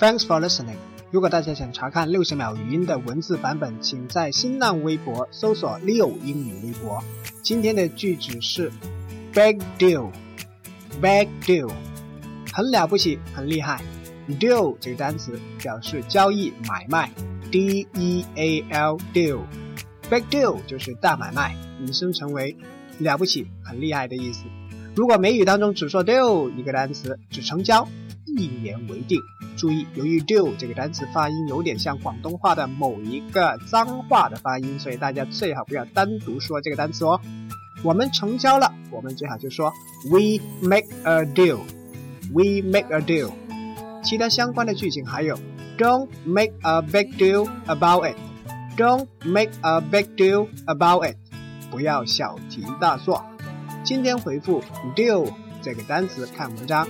Thanks for listening。如果大家想查看六十秒语音的文字版本，请在新浪微博搜索“六英语微博”。今天的句子是 “big deal”，big deal，很了不起，很厉害。deal 这个单词表示交易、买卖，d e a l deal，big deal 就是大买卖，引申成为了不起、很厉害的意思。如果美语当中只说 deal 一个单词，只成交，一言为定。注意，由于 deal 这个单词发音有点像广东话的某一个脏话的发音，所以大家最好不要单独说这个单词哦。我们成交了，我们最好就说 we make a deal，we make a deal。其他相关的句型还有 don't make a big deal about it，don't make a big deal about it，不要小题大做。今天回复 deal 这个单词看文章。